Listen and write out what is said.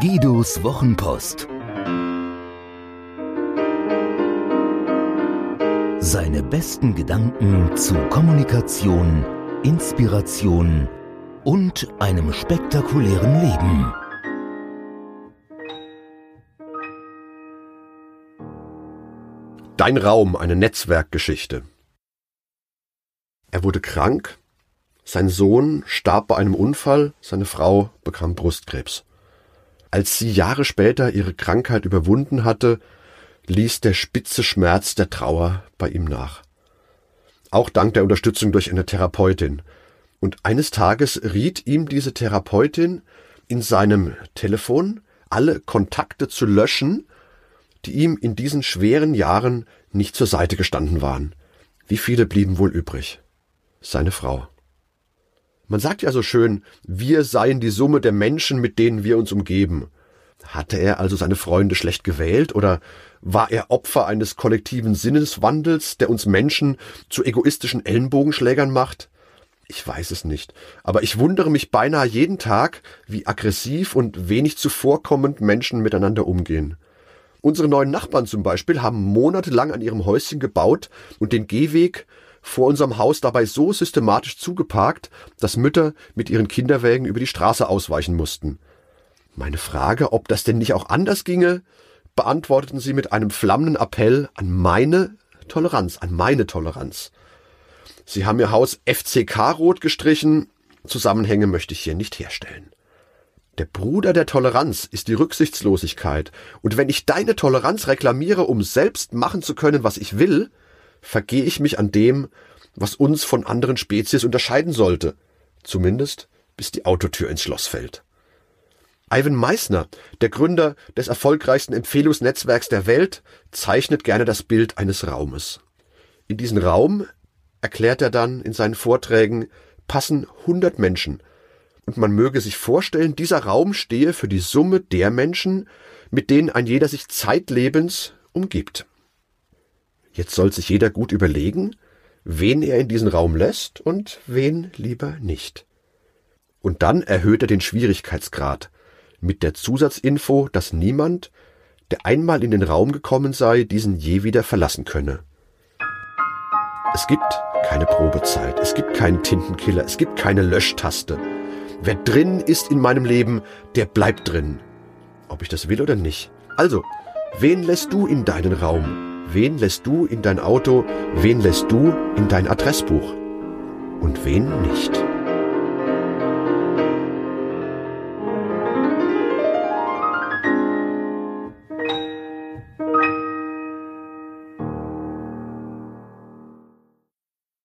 Guidos Wochenpost. Seine besten Gedanken zu Kommunikation, Inspiration und einem spektakulären Leben. Dein Raum, eine Netzwerkgeschichte. Er wurde krank, sein Sohn starb bei einem Unfall, seine Frau bekam Brustkrebs. Als sie Jahre später ihre Krankheit überwunden hatte, ließ der spitze Schmerz der Trauer bei ihm nach. Auch dank der Unterstützung durch eine Therapeutin. Und eines Tages riet ihm diese Therapeutin, in seinem Telefon alle Kontakte zu löschen, die ihm in diesen schweren Jahren nicht zur Seite gestanden waren. Wie viele blieben wohl übrig? Seine Frau. Man sagt ja so schön, wir seien die Summe der Menschen, mit denen wir uns umgeben. Hatte er also seine Freunde schlecht gewählt oder war er Opfer eines kollektiven Sinneswandels, der uns Menschen zu egoistischen Ellenbogenschlägern macht? Ich weiß es nicht, aber ich wundere mich beinahe jeden Tag, wie aggressiv und wenig zuvorkommend Menschen miteinander umgehen. Unsere neuen Nachbarn zum Beispiel haben monatelang an ihrem Häuschen gebaut und den Gehweg vor unserem Haus dabei so systematisch zugeparkt, dass Mütter mit ihren Kinderwägen über die Straße ausweichen mussten. Meine Frage, ob das denn nicht auch anders ginge, beantworteten sie mit einem flammenden Appell an meine Toleranz, an meine Toleranz. Sie haben ihr Haus FCK rot gestrichen, Zusammenhänge möchte ich hier nicht herstellen. Der Bruder der Toleranz ist die Rücksichtslosigkeit, und wenn ich deine Toleranz reklamiere, um selbst machen zu können, was ich will, vergehe ich mich an dem, was uns von anderen Spezies unterscheiden sollte, zumindest bis die Autotür ins Schloss fällt. Ivan Meissner, der Gründer des erfolgreichsten Empfehlungsnetzwerks der Welt, zeichnet gerne das Bild eines Raumes. In diesen Raum, erklärt er dann in seinen Vorträgen, passen 100 Menschen. Und man möge sich vorstellen, dieser Raum stehe für die Summe der Menschen, mit denen ein jeder sich zeitlebens umgibt. Jetzt soll sich jeder gut überlegen, wen er in diesen Raum lässt und wen lieber nicht. Und dann erhöht er den Schwierigkeitsgrad mit der Zusatzinfo, dass niemand, der einmal in den Raum gekommen sei, diesen je wieder verlassen könne. Es gibt keine Probezeit, es gibt keinen Tintenkiller, es gibt keine Löschtaste. Wer drin ist in meinem Leben, der bleibt drin. Ob ich das will oder nicht. Also, wen lässt du in deinen Raum? Wen lässt du in dein Auto? Wen lässt du in dein Adressbuch? Und wen nicht?